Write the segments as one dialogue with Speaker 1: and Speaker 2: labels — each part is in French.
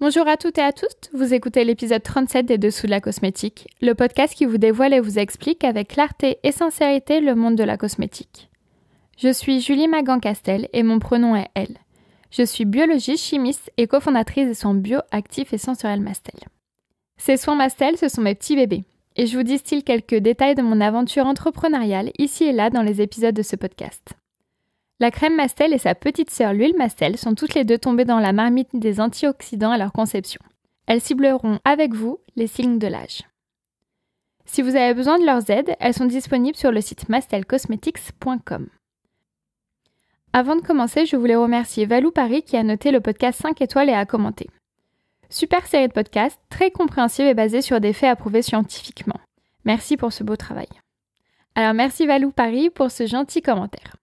Speaker 1: Bonjour à toutes et à tous, vous écoutez l'épisode 37 des Dessous de la cosmétique, le podcast qui vous dévoile et vous explique avec clarté et sincérité le monde de la cosmétique. Je suis Julie Magan-Castel et mon pronom est elle. Je suis biologiste, chimiste et cofondatrice des soins bio, actifs et sensoriels Mastel. Ces soins Mastel, ce sont mes petits bébés, et je vous distille quelques détails de mon aventure entrepreneuriale ici et là dans les épisodes de ce podcast. La crème Mastel et sa petite sœur l'huile Mastel sont toutes les deux tombées dans la marmite des antioxydants à leur conception. Elles cibleront avec vous les signes de l'âge. Si vous avez besoin de leurs aides, elles sont disponibles sur le site mastelcosmetics.com. Avant de commencer, je voulais remercier Valou Paris qui a noté le podcast 5 étoiles et a commenté. Super série de podcasts, très compréhensive et basée sur des faits approuvés scientifiquement. Merci pour ce beau travail. Alors merci Valou Paris pour ce gentil commentaire.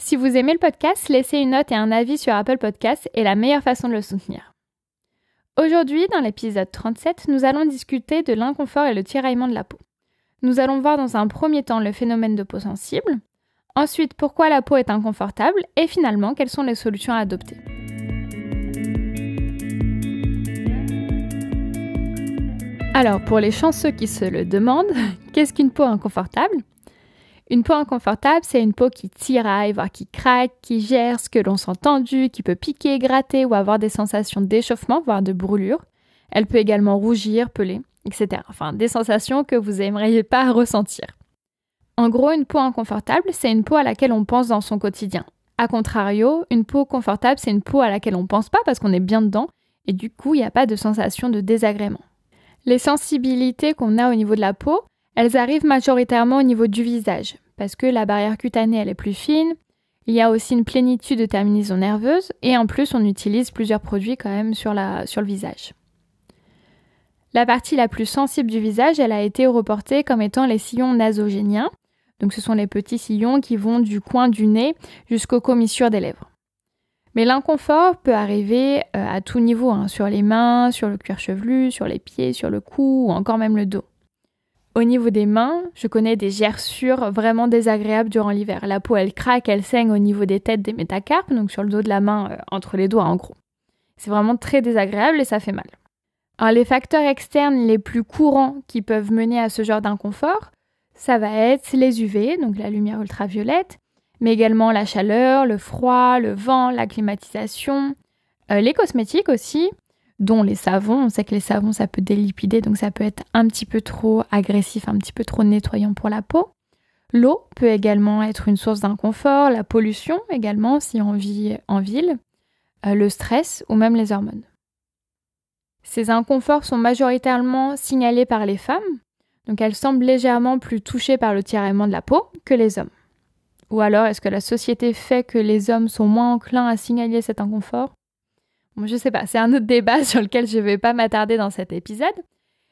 Speaker 1: Si vous aimez le podcast, laisser une note et un avis sur Apple Podcasts est la meilleure façon de le soutenir. Aujourd'hui, dans l'épisode 37, nous allons discuter de l'inconfort et le tiraillement de la peau. Nous allons voir dans un premier temps le phénomène de peau sensible, ensuite pourquoi la peau est inconfortable et finalement quelles sont les solutions à adopter. Alors, pour les chanceux qui se le demandent, qu'est-ce qu'une peau inconfortable? Une peau inconfortable, c'est une peau qui tiraille, voire qui craque, qui gère ce que l'on sent tendu, qui peut piquer, gratter ou avoir des sensations d'échauffement, voire de brûlure. Elle peut également rougir, peler, etc. Enfin, des sensations que vous n'aimeriez pas ressentir. En gros, une peau inconfortable, c'est une peau à laquelle on pense dans son quotidien. A contrario, une peau confortable, c'est une peau à laquelle on pense pas parce qu'on est bien dedans et du coup, il n'y a pas de sensation de désagrément. Les sensibilités qu'on a au niveau de la peau, elles arrivent majoritairement au niveau du visage, parce que la barrière cutanée elle est plus fine, il y a aussi une plénitude de terminaisons nerveuses, et en plus on utilise plusieurs produits quand même sur, le visage. La partie la plus sensible du visage, elle a été reportée comme étant les sillons nasogéniens. Donc ce sont les petits sillons qui vont du coin du nez jusqu'aux commissures des lèvres. Mais l'inconfort peut arriver euh, à tout niveau, hein, sur les mains, sur le cuir chevelu, sur les pieds, sur le cou ou encore même le dos. Au niveau des mains, je connais des gerçures vraiment désagréables durant l'hiver. La peau, elle craque, elle saigne au niveau des têtes des métacarpes, donc sur le dos de la main, euh, entre les doigts en gros. C'est vraiment très désagréable et ça fait mal. Alors les facteurs externes les plus courants qui peuvent mener à ce genre d'inconfort, ça va être les UV, donc la lumière ultraviolette, mais également la chaleur, le froid, le vent, la climatisation, euh, les cosmétiques aussi, dont les savons. On sait que les savons, ça peut délipider, donc ça peut être un petit peu trop agressif, un petit peu trop nettoyant pour la peau. L'eau peut également être une source d'inconfort, la pollution également si on vit en ville, euh, le stress ou même les hormones. Ces inconforts sont majoritairement signalés par les femmes, donc elles semblent légèrement plus touchées par le tiraillement de la peau que les hommes. Ou alors est-ce que la société fait que les hommes sont moins enclins à signaler cet inconfort? Je sais pas, c'est un autre débat sur lequel je ne vais pas m'attarder dans cet épisode.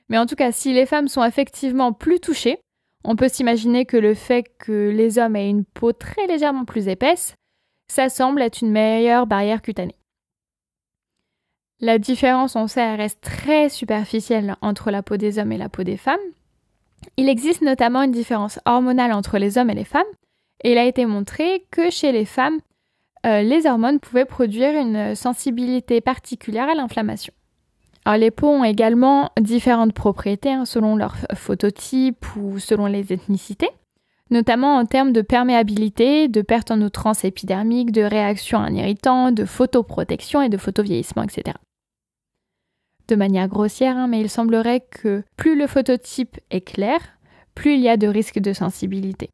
Speaker 1: Mais en tout cas, si les femmes sont effectivement plus touchées, on peut s'imaginer que le fait que les hommes aient une peau très légèrement plus épaisse, ça semble être une meilleure barrière cutanée. La différence, on sait, reste très superficielle entre la peau des hommes et la peau des femmes. Il existe notamment une différence hormonale entre les hommes et les femmes, et il a été montré que chez les femmes, euh, les hormones pouvaient produire une sensibilité particulière à l'inflammation. Les peaux ont également différentes propriétés hein, selon leur phototype ou selon les ethnicités, notamment en termes de perméabilité, de perte en outrance épidermique, de réaction à un irritant, de photoprotection et de photovieillissement, etc. De manière grossière, hein, mais il semblerait que plus le phototype est clair, plus il y a de risques de sensibilité.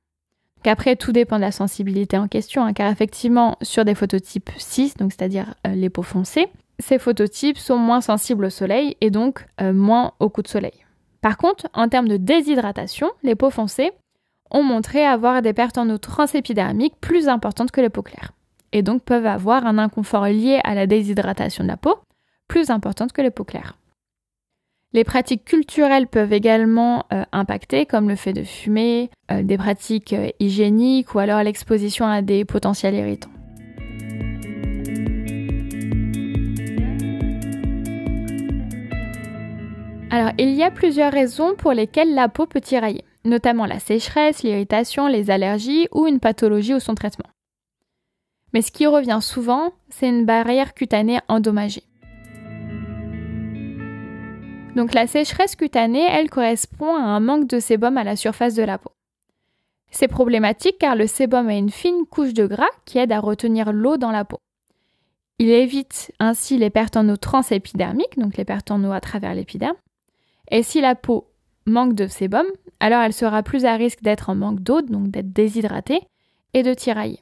Speaker 1: Qu'après, tout dépend de la sensibilité en question, hein, car effectivement, sur des phototypes 6, donc c'est-à-dire euh, les peaux foncées, ces phototypes sont moins sensibles au soleil et donc euh, moins au coup de soleil. Par contre, en termes de déshydratation, les peaux foncées ont montré avoir des pertes en eau transépidermique plus importantes que les peaux claires, et donc peuvent avoir un inconfort lié à la déshydratation de la peau plus importante que les peaux claires. Les pratiques culturelles peuvent également euh, impacter, comme le fait de fumer, euh, des pratiques euh, hygiéniques ou alors l'exposition à des potentiels irritants. Alors, il y a plusieurs raisons pour lesquelles la peau peut tirailler, notamment la sécheresse, l'irritation, les allergies ou une pathologie ou son traitement. Mais ce qui revient souvent, c'est une barrière cutanée endommagée. Donc la sécheresse cutanée, elle correspond à un manque de sébum à la surface de la peau. C'est problématique car le sébum a une fine couche de gras qui aide à retenir l'eau dans la peau. Il évite ainsi les pertes en eau transépidermiques, donc les pertes en eau à travers l'épiderme. Et si la peau manque de sébum, alors elle sera plus à risque d'être en manque d'eau, donc d'être déshydratée, et de tirailler.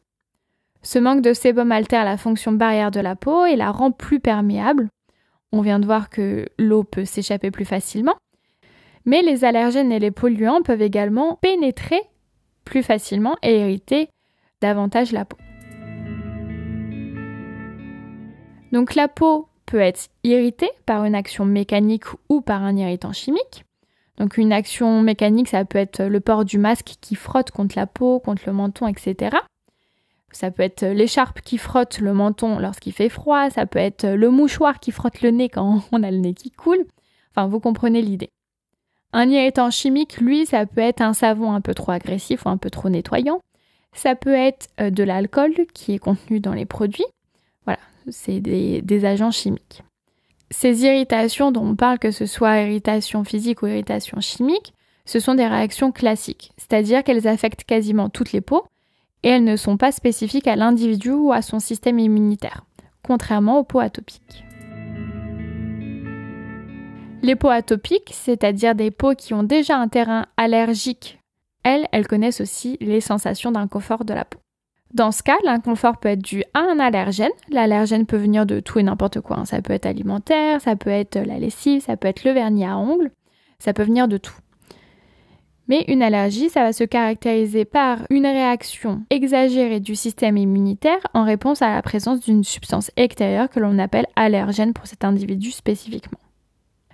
Speaker 1: Ce manque de sébum altère la fonction barrière de la peau et la rend plus perméable. On vient de voir que l'eau peut s'échapper plus facilement. Mais les allergènes et les polluants peuvent également pénétrer plus facilement et irriter davantage la peau. Donc la peau peut être irritée par une action mécanique ou par un irritant chimique. Donc une action mécanique, ça peut être le port du masque qui frotte contre la peau, contre le menton, etc. Ça peut être l'écharpe qui frotte le menton lorsqu'il fait froid, ça peut être le mouchoir qui frotte le nez quand on a le nez qui coule. Enfin, vous comprenez l'idée. Un irritant chimique, lui, ça peut être un savon un peu trop agressif ou un peu trop nettoyant. Ça peut être euh, de l'alcool qui est contenu dans les produits. Voilà, c'est des, des, agents chimiques. Ces irritations dont on parle, que ce soit irritation physique ou irritation chimique, ce sont des réactions classiques, c'est-à-dire qu'elles affectent quasiment toutes les peaux et elles ne sont pas spécifiques à l'individu ou à son système immunitaire, contrairement aux peaux atopiques. Les peaux atopiques, c'est-à-dire des peaux qui ont déjà un terrain allergique, elles, elles connaissent aussi les sensations d'inconfort de la peau. Dans ce cas, l'inconfort peut être dû à un allergène. L'allergène peut venir de tout et n'importe quoi. Hein. Ça peut être alimentaire, ça peut être la lessive, ça peut être le vernis à ongles, ça peut venir de tout. Mais une allergie, ça va se caractériser par une réaction exagérée du système immunitaire en réponse à la présence d'une substance extérieure que l'on appelle allergène pour cet individu spécifiquement.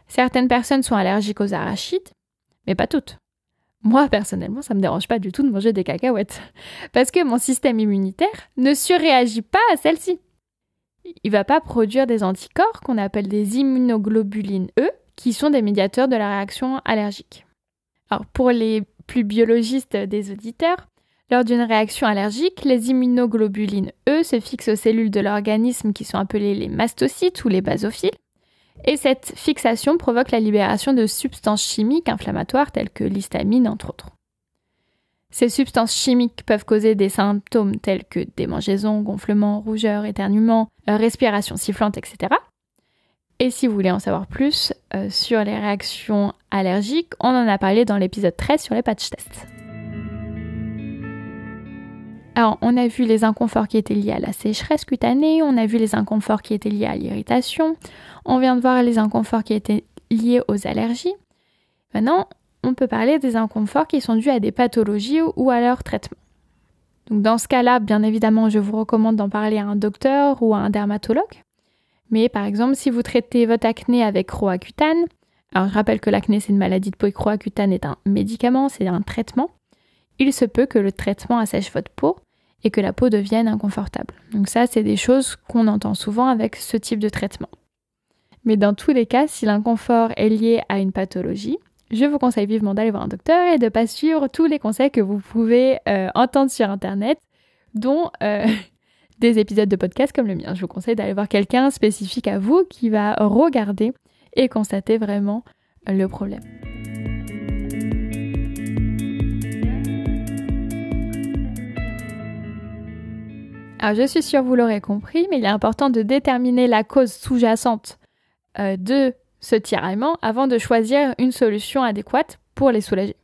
Speaker 1: Certaines personnes sont allergiques aux arachides, mais pas toutes. Moi, personnellement, ça me dérange pas du tout de manger des cacahuètes, parce que mon système immunitaire ne surréagit pas à celle-ci. Il va pas produire des anticorps qu'on appelle des immunoglobulines E, qui sont des médiateurs de la réaction allergique. Alors pour les plus biologistes des auditeurs, lors d'une réaction allergique, les immunoglobulines E se fixent aux cellules de l'organisme qui sont appelées les mastocytes ou les basophiles. Et cette fixation provoque la libération de substances chimiques inflammatoires telles que l'histamine entre autres. Ces substances chimiques peuvent causer des symptômes tels que démangeaisons, gonflements, rougeurs, éternuements, euh, respiration sifflante, etc. Et si vous voulez en savoir plus euh, sur les réactions allergiques, on en a parlé dans l'épisode 13 sur les patch tests. Alors, on a vu les inconforts qui étaient liés à la sécheresse cutanée, on a vu les inconforts qui étaient liés à l'irritation, on vient de voir les inconforts qui étaient liés aux allergies. Maintenant, on peut parler des inconforts qui sont dus à des pathologies ou à leur traitement. Donc dans ce cas-là, bien évidemment, je vous recommande d'en parler à un docteur ou à un dermatologue. Mais par exemple, si vous traitez votre acné avec Roaccutane, alors je rappelle que l'acné c'est une maladie de peau et Roaccutane est un médicament, c'est un traitement, il se peut que le traitement assèche votre peau et que la peau devienne inconfortable. Donc ça, c'est des choses qu'on entend souvent avec ce type de traitement. Mais dans tous les cas, si l'inconfort est lié à une pathologie, je vous conseille vivement d'aller voir un docteur et de ne pas suivre tous les conseils que vous pouvez euh, entendre sur Internet, dont euh, des épisodes de podcast comme le mien. Je vous conseille d'aller voir quelqu'un spécifique à vous qui va regarder et constater vraiment le problème. Alors je suis sûre vous l'aurez compris, mais il est important de déterminer la cause sous-jacente euh, de ce tiraillement avant de choisir une solution adéquate pour les soulager.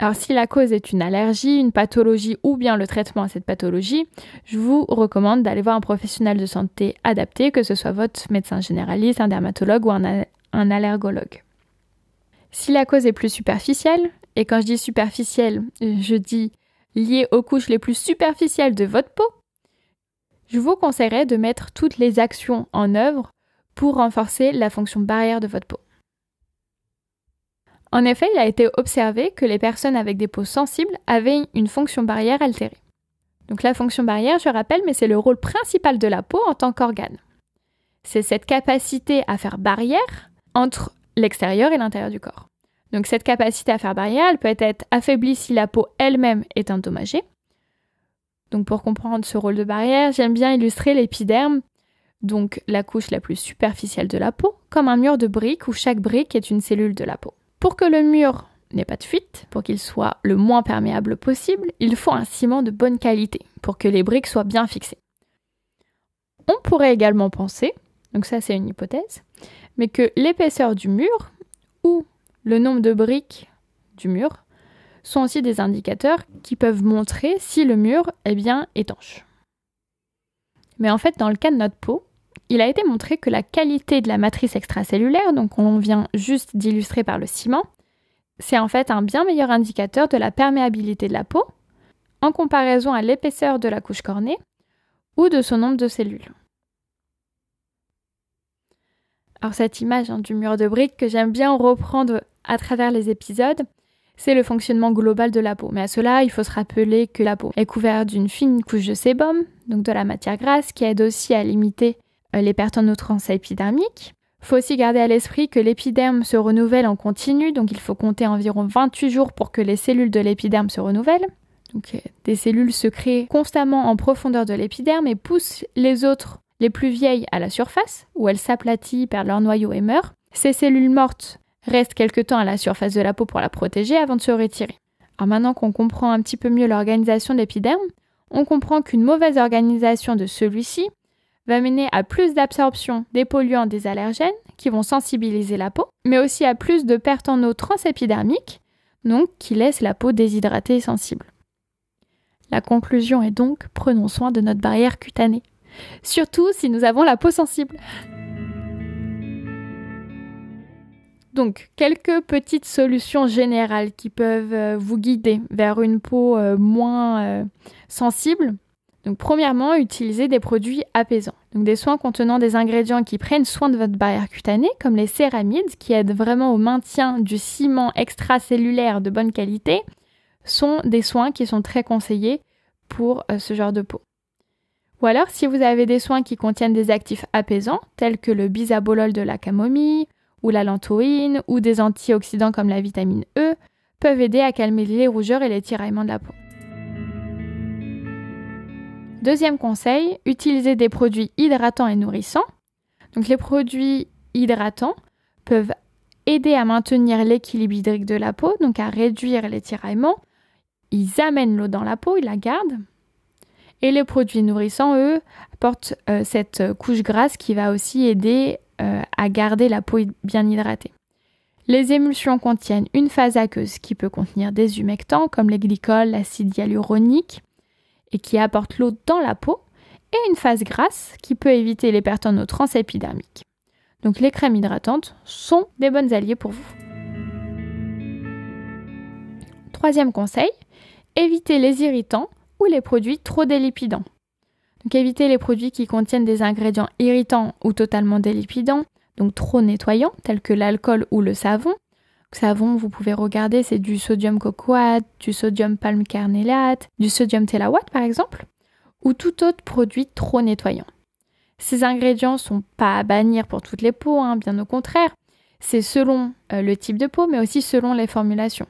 Speaker 1: Alors si la cause est une allergie, une pathologie ou bien le traitement à cette pathologie, je vous recommande d'aller voir un professionnel de santé adapté, que ce soit votre médecin généraliste, un dermatologue ou un, allergologue. Si la cause est plus superficielle, et quand je dis superficielle, je dis liée aux couches les plus superficielles de votre peau, je vous conseillerais de mettre toutes les actions en œuvre pour renforcer la fonction barrière de votre peau. En effet, il a été observé que les personnes avec des peaux sensibles avaient une fonction barrière altérée. Donc la fonction barrière, je rappelle, mais c'est le rôle principal de la peau en tant qu'organe. C'est cette capacité à faire barrière entre l'extérieur et l'intérieur du corps. Donc cette capacité à faire barrière, elle peut être affaiblie si la peau elle-même est endommagée. Donc pour comprendre ce rôle de barrière, j'aime bien illustrer l'épiderme, donc la couche la plus superficielle de la peau, comme un mur de briques où chaque brique est une cellule de la peau. Pour que le mur n'ait pas de fuite, pour qu'il soit le moins perméable possible, il faut un ciment de bonne qualité pour que les briques soient bien fixées. On pourrait également penser, donc ça c'est une hypothèse, mais que l'épaisseur du mur ou le nombre de briques du mur sont aussi des indicateurs qui peuvent montrer si le mur est bien étanche. Mais en fait, dans le cas de notre peau, il a été montré que la qualité de la matrice extracellulaire, donc on vient juste d'illustrer par le ciment, c'est en fait un bien meilleur indicateur de la perméabilité de la peau en comparaison à l'épaisseur de la couche cornée ou de son nombre de cellules. Alors cette image hein, du mur de briques que j'aime bien reprendre à travers les épisodes, c'est le fonctionnement global de la peau. Mais à cela, il faut se rappeler que la peau est couverte d'une fine couche de sébum, donc de la matière grasse, qui aide aussi à limiter les pertes en nutrients épidermiques. Faut aussi garder à l'esprit que l'épiderme se renouvelle en continu, donc il faut compter environ 28 jours pour que les cellules de l'épiderme se renouvellent. Euh, des cellules se créent constamment en profondeur de l'épiderme et poussent les autres, les plus vieilles, à la surface, où elles s'aplatissent, perdent leur noyau et meurent. Ces cellules mortes reste quelque temps à la surface de la peau pour la protéger avant de se retirer. Alors maintenant qu'on comprend un petit peu mieux l'organisation de l'épiderme, on comprend qu'une mauvaise organisation de celui-ci va mener à plus d'absorption des polluants des allergènes qui vont sensibiliser la peau, mais aussi à plus de pertes en eau transépidermique, donc qui laissent la peau déshydratée et sensible. La conclusion est donc prenons soin de notre barrière cutanée, surtout si nous avons la peau sensible. Donc, quelques petites solutions générales qui peuvent euh, vous guider vers une peau euh, moins euh, sensible. Donc, premièrement, utilisez des produits apaisants. Donc, des soins contenant des ingrédients qui prennent soin de votre barrière cutanée, comme les céramides, qui aident vraiment au maintien du ciment extracellulaire de bonne qualité, sont des soins qui sont très conseillés pour ce genre de peau. Ou alors, si vous avez des soins qui contiennent des actifs apaisants, tels que le bisabolol de la camomille, ou la lantoïne ou des antioxydants comme la vitamine E peuvent aider à calmer les rougeurs et les tiraillements de la peau. Deuxième conseil, utilisez des produits hydratants et nourrissants. Donc les produits hydratants peuvent aider à maintenir l'équilibre hydrique de la peau, donc à réduire les tiraillements. Ils amènent l'eau dans la peau, ils la gardent. Et les produits nourrissants, eux, apportent euh, cette couche grasse qui va aussi aider euh, à garder la peau bien hydratée. Les émulsions contiennent une phase aqueuse qui peut contenir des humectants comme les glycols, l'acide hyaluronique et qui apporte l'eau dans la peau et une phase grasse qui peut éviter les pertes en eau. Donc les crèmes hydratantes sont des bonnes alliées pour vous. Troisième conseil, évitez les irritants ou les produits trop délipidants. Donc évitez les produits qui contiennent des ingrédients irritants ou totalement délipidants, donc trop nettoyants, tels que l'alcool ou le savon. Vous pouvez regarder, c'est du sodium cocoate, du sodium palmcarnélate, du sodium tellawate par exemple, ou tout autre produit trop nettoyant. Ces ingrédients sont pas à bannir pour toutes les peaux, hein, bien au contraire. C'est selon euh, le type de peau, mais aussi selon les formulations.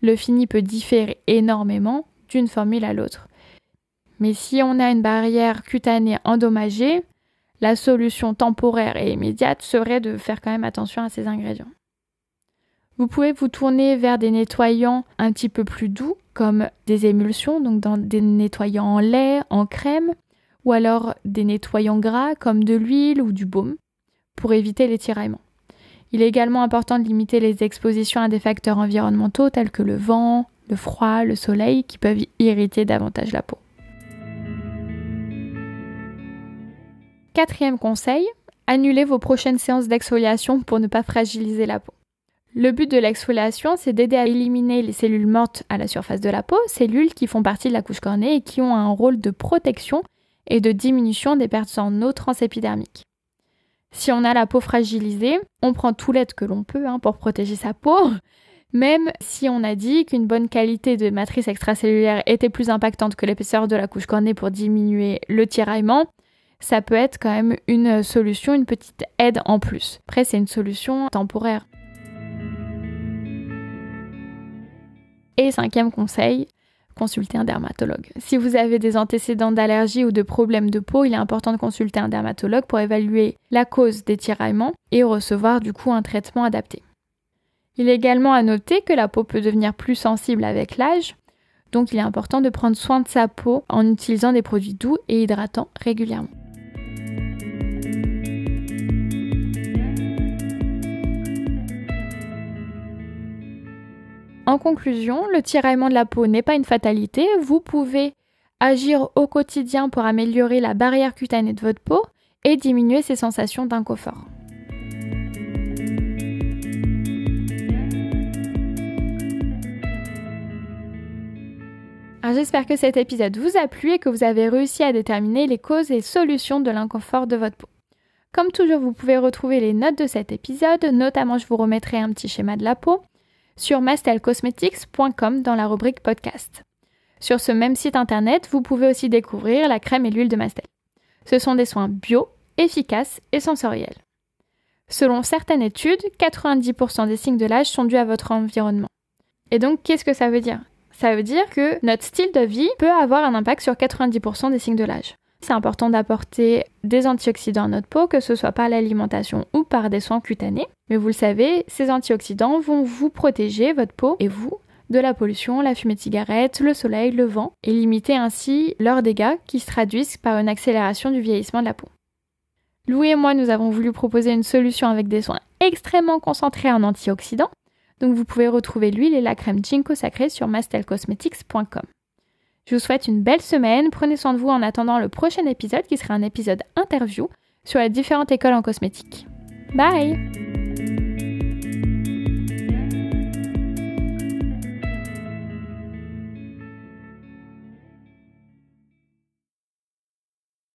Speaker 1: Le fini peut différer énormément d'une formule à l'autre. Mais si on a une barrière cutanée endommagée, la solution temporaire et immédiate serait de faire quand même attention à ces ingrédients. Vous pouvez vous tourner vers des nettoyants un petit peu plus doux, comme des émulsions, donc dans des nettoyants en lait, en crème, ou alors des nettoyants gras comme de l'huile ou du baume, pour éviter les tiraillements. Il est également important de limiter les expositions à des facteurs environnementaux tels que le vent, le froid, le soleil, qui peuvent irriter davantage la peau. Quatrième conseil, annulez vos prochaines séances d'exfoliation pour ne pas fragiliser la peau. Le but de l'exfoliation, c'est d'aider à éliminer les cellules mortes à la surface de la peau, cellules qui font partie de la couche cornée et qui ont un rôle de protection et de diminution des pertes en eau transépidermique. Si on a la peau fragilisée, on prend tout l'aide que l'on peut hein, pour protéger sa peau, même si on a dit qu'une bonne qualité de matrice extracellulaire était plus impactante que l'épaisseur de la couche cornée pour diminuer le tiraillement, ça peut être quand même une solution, une petite aide en plus. Après, c'est une solution temporaire. Et cinquième conseil, consulter un dermatologue. Si vous avez des antécédents d'allergie ou de problèmes de peau, il est important de consulter un dermatologue pour évaluer la cause des tiraillements et recevoir du coup un traitement adapté. Il est également à noter que la peau peut devenir plus sensible avec l'âge, donc il est important de prendre soin de sa peau en utilisant des produits doux et hydratants régulièrement. En conclusion, le tiraillement de la peau n'est pas une fatalité. Vous pouvez agir au quotidien pour améliorer la barrière cutanée de votre peau et diminuer ses sensations d'inconfort. J'espère que cet épisode vous a plu et que vous avez réussi à déterminer les causes et solutions de l'inconfort de votre peau. Comme toujours, vous pouvez retrouver les notes de cet épisode, notamment je vous remettrai un petit schéma de la peau, sur mastelcosmetics.com dans la rubrique podcast. Sur ce même site internet, vous pouvez aussi découvrir la crème et l'huile de Mastel. Ce sont des soins bio, efficaces et sensoriels. Selon certaines études, 90% des signes de l'âge sont dus à votre environnement. Et donc, qu'est-ce que ça veut dire? Ça veut dire que notre style de vie peut avoir un impact sur 90% des signes de l'âge. C'est important d'apporter des antioxydants à notre peau, que ce soit par l'alimentation ou par des soins cutanés. Mais vous le savez, ces antioxydants vont vous protéger, votre peau et vous, de la pollution, la fumée de cigarette, le soleil, le vent, et limiter ainsi leurs dégâts qui se traduisent par une accélération du vieillissement de la peau. Louis et moi, nous avons voulu proposer une solution avec des soins extrêmement concentrés en antioxydants, donc vous pouvez retrouver l'huile et la crème Ginkgo sacrée sur mastelcosmetics.com. Je vous souhaite une belle semaine, prenez soin de vous en attendant le prochain épisode qui sera un épisode interview sur les différentes écoles en cosmétique. Bye